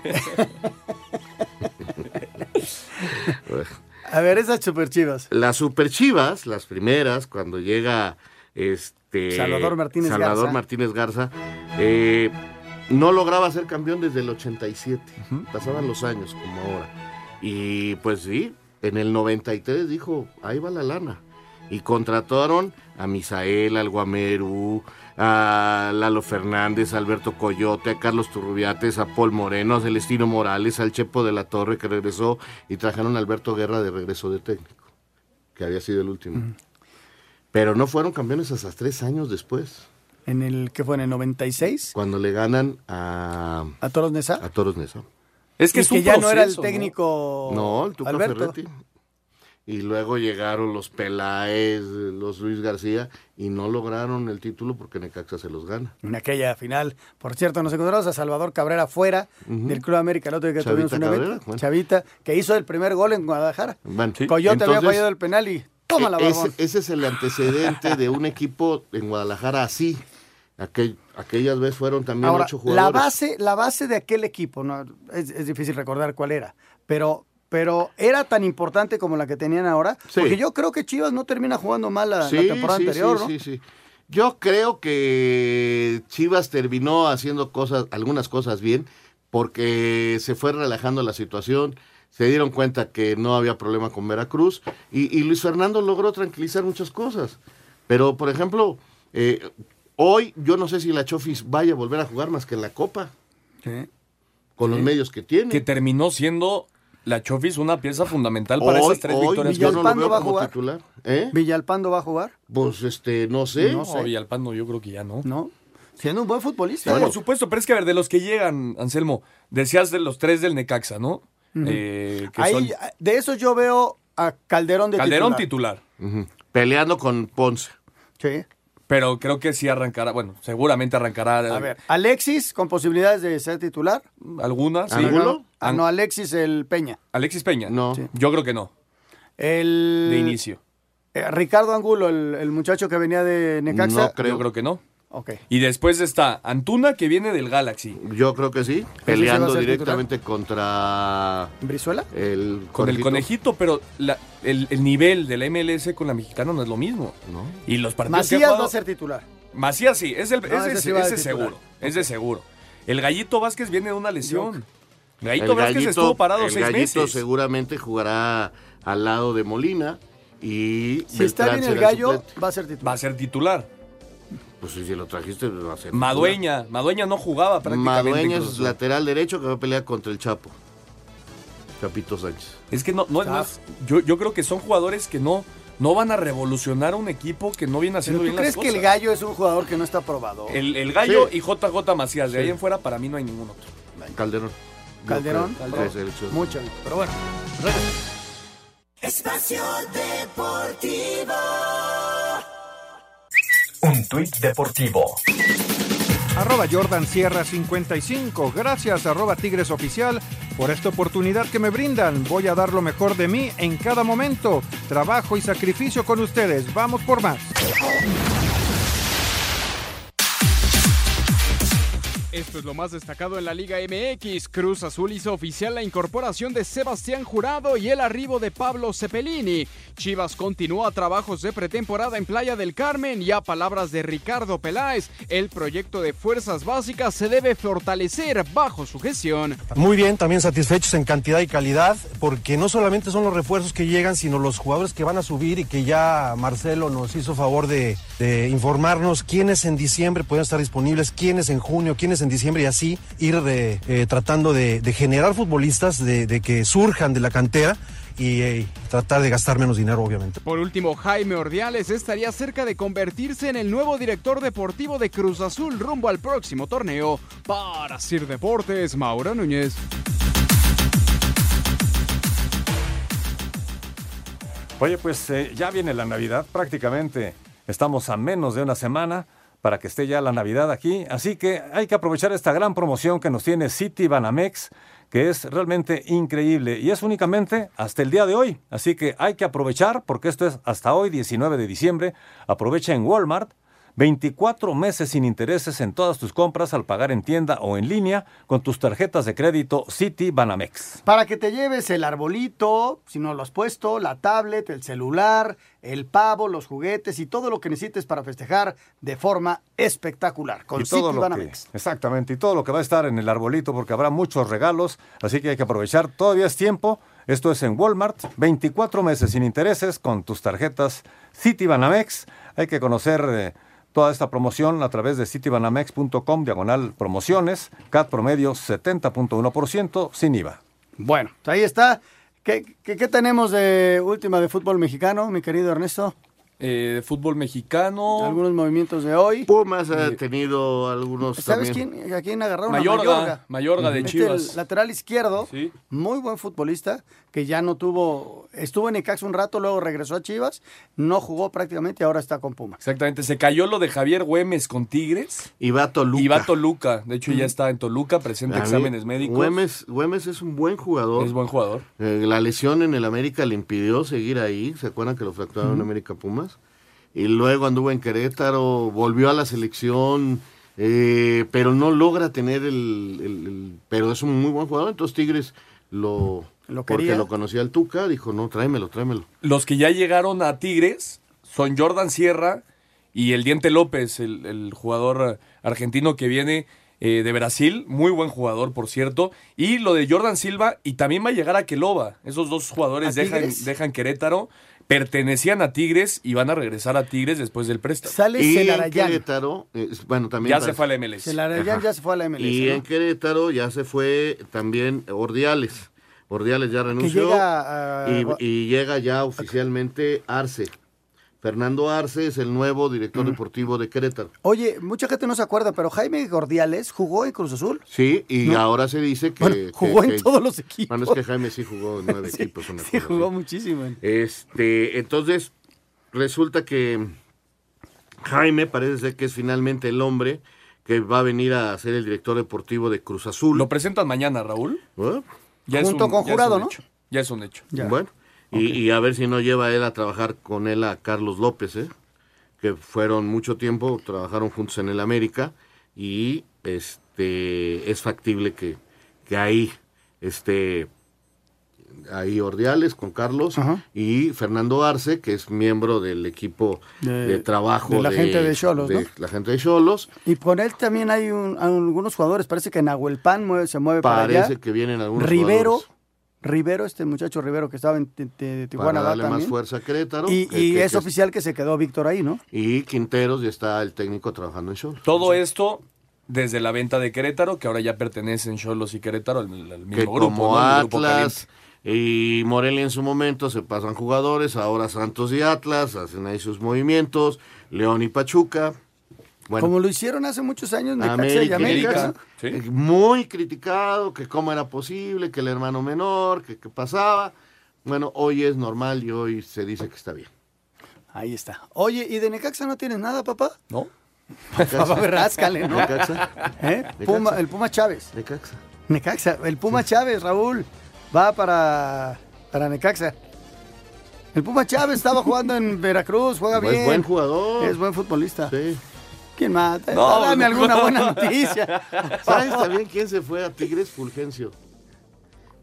A ver, esas superchivas. Las superchivas, las primeras, cuando llega este Salvador Martínez Salvador Garza. Martínez Garza, eh, no lograba ser campeón desde el 87. Pasaban los años como ahora. Y pues sí, en el 93 dijo, ahí va la lana. Y contrataron a Misael, al Guamerú, a Lalo Fernández, a Alberto Coyote, a Carlos Turrubiates, a Paul Moreno, a Celestino Morales, al Chepo de la Torre que regresó y trajeron a Alberto Guerra de regreso de técnico, que había sido el último. Pero no fueron campeones hasta tres años después, En el que fue en el 96, cuando le ganan a, a Toros Nesa. a Toros Nesa. Es que y es que un ya no era el técnico No, el Tuca Alberto. Ferretti. Y luego llegaron los Peláez, los Luis García, y no lograron el título porque Necaxa se los gana. En aquella final. Por cierto, nos encontramos a Salvador Cabrera fuera del Club América, el otro día que Chavita tuvimos un evento. Cabrera, bueno. Chavita, que hizo el primer gol en Guadalajara. Bueno, Coyote había fallado el penal y toma la e- ese, ese es el antecedente de un equipo en Guadalajara así. Aquel- aquellas veces fueron también Ahora, ocho la jugadores. base, la base de aquel equipo, no, es, es difícil recordar cuál era, pero, pero era tan importante como la que tenían ahora, Sí. porque yo creo que Chivas no termina jugando mal la, temporada sí, anterior, sí, ¿no? sí, sí. Yo creo que Chivas terminó haciendo cosas, algunas cosas bien, porque se fue relajando la situación, se dieron cuenta que no había problema con Veracruz y, y Luis Fernando logró tranquilizar muchas cosas. Pero, por ejemplo, eh, hoy yo no sé si la Chofis vaya a volver a jugar más que en la Copa, con los medios que tiene. Que terminó siendo la Chofis una pieza fundamental para Hoy- esas tres hoy victorias. no Villalpando va a jugar. titular. ¿Eh? ¿Villalpando va a jugar? Pues este, no sé. No, Villalpando yo creo que ya no. No. Siendo un buen futbolista. Por supuesto, pero es que a ver, de los que llegan, Anselmo, decías de los tres del Necaxa, ¿no? Eh, que Ahí, son de esos yo veo a Calderón de Calderón titular. Peleando con Ponce. Sí. Pero creo que sí arrancará, bueno, seguramente arrancará. A ver, Alexis con posibilidades de ser titular. Algunas, sí. ¿Angulo? Ah, no, Alexis el Peña. Alexis Peña. No. Yo creo que no. El... De inicio. Eh, Ricardo Angulo, el, el muchacho que venía de Necaxa. No creo. Yo creo que no. Ok. Y después está Antuna, que viene del Galaxy. Yo creo que sí, peleando directamente contra... ¿Brizuela? El Con el conejito, pero la- el, el nivel de la MLS con la mexicana no es lo mismo. ¿No? Y los partidos que ha Macías jugado- va a ser titular. Macías sí, es, el, No, es, ese de- sí va es de de titular. seguro. Es de seguro. El Gallito Vázquez viene de una lesión. Gallito El Vázquez Gallito- estuvo parado el seis Gallito meses. seguramente jugará al lado de Molina y Si está Beltrán bien el gallo, suplente. va a ser titular. Va a ser titular. Pues sí, si lo trajiste va a ser Madueña. Madueña no jugaba prácticamente. Madueña es lateral derecho que va a pelear contra el Chapo. Chapito Sánchez. Es que no, no, es- yo, yo creo que son jugadores que no, no van a revolucionar un equipo que no viene ¿Pero haciendo tú bien crees las que el gallo es un jugador que no está probado? El, el gallo Sí. y JJ Macías. De Sí. ahí en fuera, para mí no hay ningún otro. Calderón. Calderón. Es selección. Mucho. Pero bueno. Espacio Deportivo. Un tuit deportivo. Arroba Jordan Sierra 55. Gracias, arroba Tigres Oficial, por esta oportunidad que me brindan. Voy a dar lo mejor de mí en cada momento. Trabajo y sacrificio con ustedes. Vamos por más. Esto es lo más destacado en la Liga MX. Cruz Azul hizo oficial la incorporación de Sebastián Jurado y el arribo de Pablo Cepelini. Chivas continúa trabajos de pretemporada en Playa del Carmen y a palabras de Ricardo Peláez, el proyecto de fuerzas básicas se debe fortalecer bajo su gestión. Muy bien, también satisfechos en cantidad y calidad, porque no solamente son los refuerzos que llegan, sino los jugadores que van a subir y que ya Marcelo nos hizo favor de, de informarnos quiénes en diciembre pueden estar disponibles, quiénes en junio, quiénes en diciembre y así ir de, eh, tratando de, de generar futbolistas, de, de que surjan de la cantera y eh, tratar de gastar menos dinero, obviamente. Por último, Jaime Ordiales estaría cerca de convertirse en el nuevo director deportivo de Cruz Azul rumbo al próximo torneo. Para Sir Deportes, Mauro Núñez. Oye, pues eh, ya viene la Navidad, prácticamente estamos a menos de una semana para que esté ya la Navidad aquí, así que hay que aprovechar esta gran promoción que nos tiene City Banamex, que es realmente increíble. Y es únicamente hasta el día de hoy, así que hay que aprovechar porque esto es hasta hoy, 19 de diciembre, aprovecha en Walmart. 24 meses sin intereses en todas tus compras al pagar en tienda o en línea con tus tarjetas de crédito City Banamex. Para que te lleves el arbolito, si no lo has puesto, la tablet, el celular, el pavo, los juguetes y todo lo que necesites para festejar de forma espectacular. Con y todo City lo Banamex. que, exactamente, y todo lo que va a estar en el arbolito porque habrá muchos regalos, así que hay que aprovechar, todavía es tiempo. Esto es en Walmart, 24 meses sin intereses con tus tarjetas City Banamex. Hay que conocer eh, toda esta promoción a través de citibanamex.com, diagonal promociones, CAT promedio 70.1% sin IVA. Bueno, ahí está. ¿Qué, qué, qué tenemos de última de fútbol mexicano, mi querido Ernesto? Eh, de fútbol mexicano. Algunos movimientos de hoy. Pumas ha tenido algunos ¿Sabes también. quién, a quién agarraron? Mayorga, a Mayorga. Mayorga de Este, Chivas. el lateral izquierdo, muy buen futbolista, que ya no tuvo, estuvo en Icax un rato, luego regresó a Chivas, no jugó prácticamente y ahora está con Pumas. Exactamente, se cayó lo de Javier Güemes con Tigres. Y va a Toluca. Y va a Toluca. De hecho, ya está en Toluca, presenta mí, exámenes médicos. Güemes, Güemes es un buen jugador. Es buen jugador. Eh, la lesión en el América le impidió seguir ahí. ¿Se acuerdan que lo fracturaron en. América Pumas? Y luego anduvo en Querétaro, volvió a la selección, eh, pero no logra tener el, el- el- Pero es un muy buen jugador. Entonces Tigres lo... Lo porque lo conocía el Tuca, dijo, no, tráemelo, tráemelo. Los que ya llegaron a Tigres son Jordan Sierra y el Diente López, el, el jugador argentino que viene eh, de Brasil. Muy buen jugador, por cierto. Y lo de Jordan Silva y también va a llegar a Queloba. Esos dos jugadores dejan Querétaro. Pertenecían a Tigres y van a regresar a Tigres después del préstamo. Sale y en Celarayán. Querétaro, eh, bueno, también... Ya se fue a la MLS. Celarayán Ajá. ya se fue a la MLS. Y ¿no? en Querétaro ya se fue también Ordiales. Ordiales ya renunció. llega a- y, y llega ya oficialmente Arce. Fernando Arce es el nuevo director deportivo de Querétaro. Oye, mucha gente no se acuerda, pero Jaime Gordiales jugó en Cruz Azul. Sí, y No. ahora se dice que... Bueno, que- jugó en que- todos los equipos. Bueno, es que Jaime sí jugó en nueve Sí, equipos. una sí, cosa jugó así. muchísimo. Este, entonces, resulta que Jaime parece ser que es finalmente el hombre que va a venir a ser el director deportivo de Cruz Azul. Lo presentan mañana, Raúl. ¿Eh? Ya es Junto un- con ya es Jurado, un ¿no? hecho. Ya es un hecho. Bueno, y, y a ver si no lleva él a trabajar con él a Carlos López, ¿eh? que fueron mucho tiempo, trabajaron juntos en el América y este es factible que, que ahí esté ahí Ordiales con Carlos y Fernando Arce, que es miembro del equipo de, De- trabajo de la gente de ¿no? la gente de Cholos. Y con él también hay un- algunos jugadores. Parece que Nahuelpan mueve- se mueve para Parece allá. que vienen algunos Rivero, jugadores Rivero, este muchacho Rivero que estaba en Ti- Ti- Tijuana. para darle más fuerza a Querétaro. Y, que- y que- es que- oficial que se quedó Víctor ahí, ¿no? Y Quinteros ya está el técnico trabajando en Cholos. Todo esto desde la venta de Querétaro, que ahora ya pertenecen Cholos y Querétaro al, al mismo que grupo, como ¿no? El grupo Atlas y Morelia en su momento se pasan jugadores, ahora Santos y Atlas hacen ahí sus movimientos, León y Pachuca. Bueno, Como lo hicieron hace muchos años Necaxa y América, América. eh, muy criticado, que cómo era posible, que el hermano menor, que qué pasaba. Bueno, hoy es normal y hoy se dice que está bien. Ahí está. Oye, ¿y de Necaxa no tienes nada, papá? No. Papá, ráscale, ¿no? Necaxa. ¿Eh? Necaxa. Puma- el Puma Chávez. Necaxa. Necaxa. El Puma Chávez, Raúl. Va para, para Necaxa. El Puma Chávez estaba jugando en Veracruz, juega Es bien. buen jugador. Es buen futbolista. Sí. ¿Quién mata? No, Dame no. alguna buena noticia. ¿Sabes también quién se fue a Tigres? Fulgencio.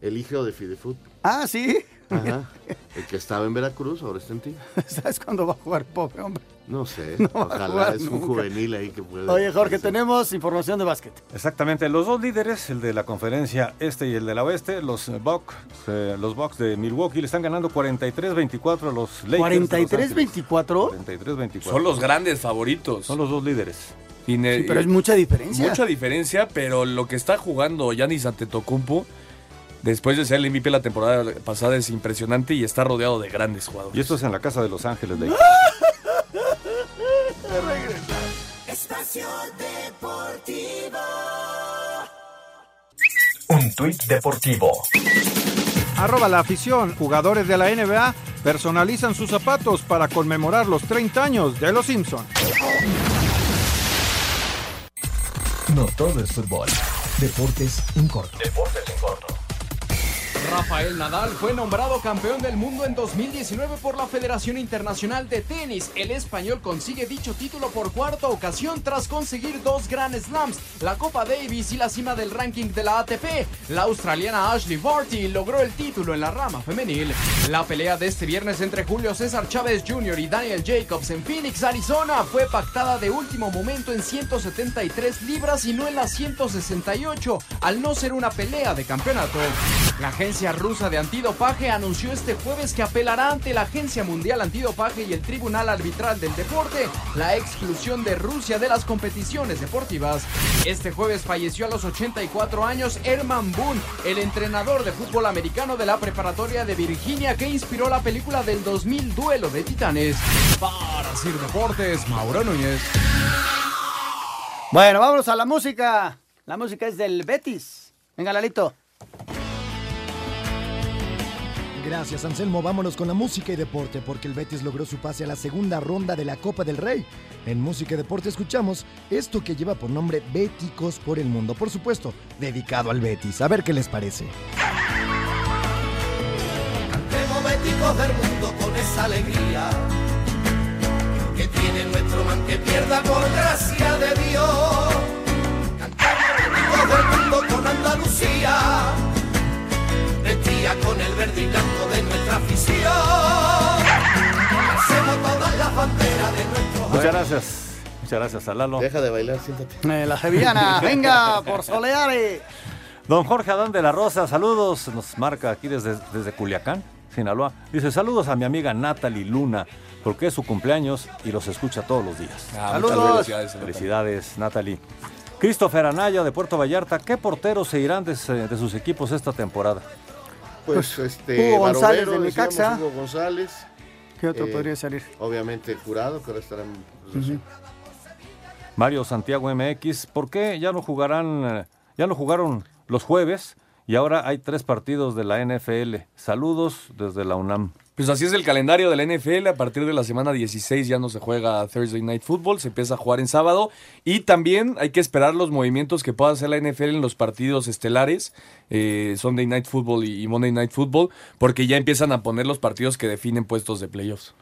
El hijo de Fidefut. Ah, sí. Ajá. El que estaba en Veracruz, ahora está en Tigres. ¿Sabes cuándo va a jugar, pobre hombre? No sé. No Ojalá es un nunca. juvenil ahí que puede. Oye, Jorge, tenemos información de básquet. Exactamente, los dos líderes, el de la conferencia este y el de la oeste, los Bucks, eh, los Bucks de Milwaukee le están ganando 43-24 a los Lakers. de Los Ángeles. ¿43-24? 43-24. Son los grandes favoritos. Son los dos líderes. Sí, pero es mucha diferencia. Mucha diferencia, pero lo que está jugando Yanis Antetokounmpo después de ser el MVP la temporada pasada es impresionante y está rodeado de grandes jugadores. Y esto es en la casa de Los Ángeles Lakers. Espacio Deportivo. Un tuit deportivo. Arroba la afición. Jugadores de la NBA personalizan sus zapatos para conmemorar los 30 años de los Simpsons. No todo es fútbol. Deportes en corto. Deportes en corto. Rafael Nadal fue nombrado campeón del mundo en 2019 por la Federación Internacional de Tenis. El español consigue dicho título por cuarta ocasión tras conseguir dos Grand Slams, la Copa Davis y la cima del ranking de la ATP. La australiana Ashley Barty logró el título en la rama femenil. La pelea de este viernes entre Julio César Chávez Jr. y Daniel Jacobs en Phoenix, Arizona, fue pactada de último momento en 173 libras y no en las 168, al no ser una pelea de campeonato. Agencia rusa de antidopaje anunció este jueves que apelará ante la Agencia Mundial Antidopaje y el Tribunal Arbitral del Deporte la exclusión de Rusia de las competiciones deportivas. Este jueves falleció a los 84 años Herman Boone, el entrenador de fútbol americano de la preparatoria de Virginia que inspiró la película del 2000 Duelo de Titanes. Para Sir Deportes, Mauro Núñez. Bueno, vámonos a la música. La música es del Betis. Venga, Lalito. Gracias, Anselmo. Vámonos con la música y deporte, porque el Betis logró su pase a la segunda ronda de la Copa del Rey. En música y deporte escuchamos esto que lleva por nombre Béticos por el Mundo. Por supuesto, dedicado al Betis. A ver qué les parece. Cantemos béticos del mundo con esa alegría que tiene nuestro man que pierda por gracia de Dios. Cantemos béticos del mundo con Andalucía, con el verde y blanco de nuestra afición. Hacemos todas las banderas de nuestro Muchas gracias. Muchas gracias a Lalo. Deja de bailar, siéntate. Eh, la sevillana, venga, por Soleare. Don Jorge Adán de la Rosa, saludos. Nos marca aquí desde, desde Culiacán, Sinaloa. Dice, saludos a mi amiga Natalie Luna, porque es su cumpleaños y los escucha todos los días. Ah, Saludos. felicidades, Felicidades, Natalie. Christopher Anaya de Puerto Vallarta, ¿qué porteros se irán de sus equipos esta temporada? Pues este. Hugo González Barovero, de Necaxa. Hugo González. ¿Qué otro Eh, podría salir? Obviamente jurado, que ahora estará en Azul. Mario Santiago MX, ¿por qué ya no jugarán, ya no jugaron los jueves y ahora hay tres partidos de la NFL. Saludos desde la UNAM. Pues así es el calendario de la NFL. A partir de la semana 16 ya no se juega Thursday Night Football, se empieza a jugar en sábado. Y también hay que esperar los movimientos que pueda hacer la NFL en los partidos estelares, eh, Sunday Night Football y Monday Night Football, porque ya empiezan a poner los partidos que definen puestos de playoffs.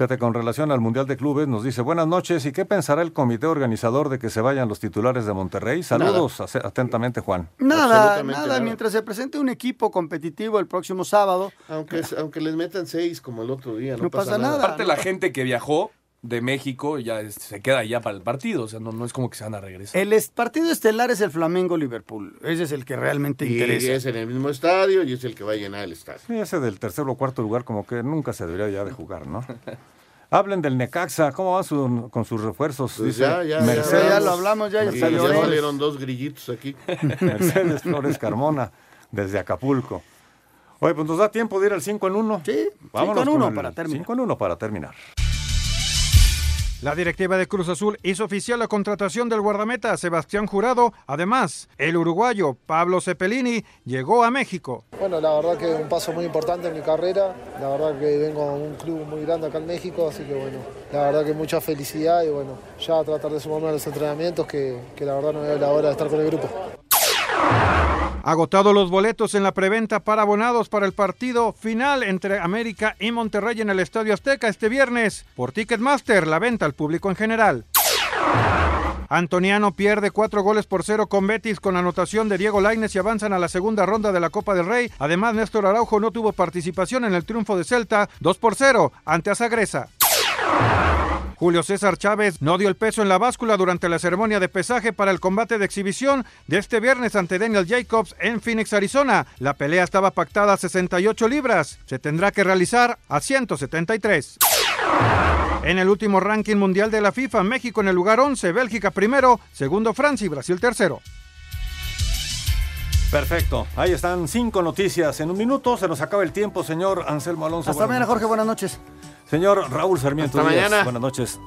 Fíjate, con relación al Mundial de Clubes, nos dice, buenas noches, ¿y qué pensará el comité organizador de que se vayan los titulares de Monterrey? Saludos atentamente, Juan. Nada, nada, mientras se presente un equipo competitivo el próximo sábado. Aunque, aunque les metan seis como el otro día, no, pasa, nada. Aparte la gente que viajó de México ya se queda ya para el partido, o sea, no, no es como que se van a regresar. El partido estelar es el Flamengo-Liverpool, ese es el que realmente interesa. Y es en el mismo estadio y es el que va a llenar el estadio. Sí, ese del tercer o cuarto lugar como que nunca se debería ya de jugar, ¿no? Hablen del Necaxa, ¿cómo van con sus refuerzos? Pues ya, ya, Mercedes, ya, lo hablamos, ya, ya, ya salieron dos grillitos aquí. Mercedes Flores Carmona, desde Acapulco. Oye, pues nos da tiempo de ir al 5 en 1. Sí, 5 en 1 para terminar. 5 en 1 para terminar. La directiva de Cruz Azul hizo oficial la contratación del guardameta Sebastián Jurado. Además, el uruguayo Pablo Cepelini llegó a México. Bueno, la verdad que un paso muy importante en mi carrera. La verdad que vengo a un club muy grande acá en México, así que bueno, la verdad que mucha felicidad y bueno, ya tratar de sumarme a los entrenamientos que, que la verdad no da la hora de estar con el grupo. Agotados los boletos en la preventa para abonados para el partido final entre América y Monterrey en el Estadio Azteca este viernes. Por Ticketmaster, la venta al público en general. Antoniano pierde cuatro goles por cero con Betis con anotación de Diego Laines y avanzan a la segunda ronda de la Copa del Rey. Además, Néstor Araujo no tuvo participación en el triunfo de Celta 2 por 0 ante Azagresa. Julio César Chávez no dio el peso en la báscula durante la ceremonia de pesaje para el combate de exhibición de este viernes ante Daniel Jacobs en Phoenix, Arizona. La pelea estaba pactada a 68 libras. Se tendrá que realizar a 173. En el último ranking mundial de la FIFA, México en el lugar 11, Bélgica primero, segundo Francia y Brasil tercero. Perfecto. Ahí están cinco noticias. En un minuto se nos acaba el tiempo, señor Anselmo Alonso. Hasta mañana, Jorge. Buenas noches. Señor Raúl Sarmiento. Hasta mañana. Buenas noches.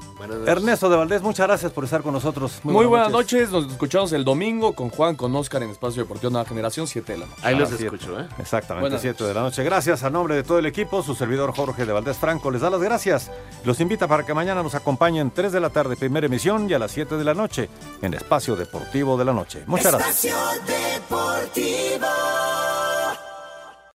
Ernesto de Valdés, muchas gracias por estar con nosotros. Muy, buenas, noches. Nos escuchamos el domingo con Juan, con Oscar en Espacio Deportivo Nueva Generación, 7 de la noche. Ahí los escucho, ¿eh? Exactamente, 7 de la noche. Gracias a nombre de todo el equipo. Su servidor Jorge de Valdés Franco les da las gracias. Los invita para que mañana nos acompañen 3 de la tarde, primera emisión, y a las 7 de la noche en Espacio Deportivo de la Noche. Muchas gracias. Espacio Deportivo.